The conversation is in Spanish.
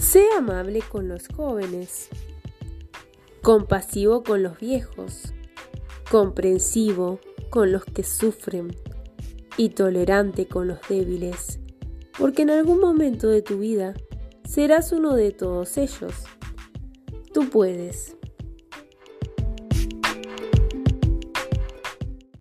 Sé amable con los jóvenes, compasivo con los viejos, comprensivo con los que sufren y tolerante con los débiles, porque en algún momento de tu vida serás uno de todos ellos. Tú puedes.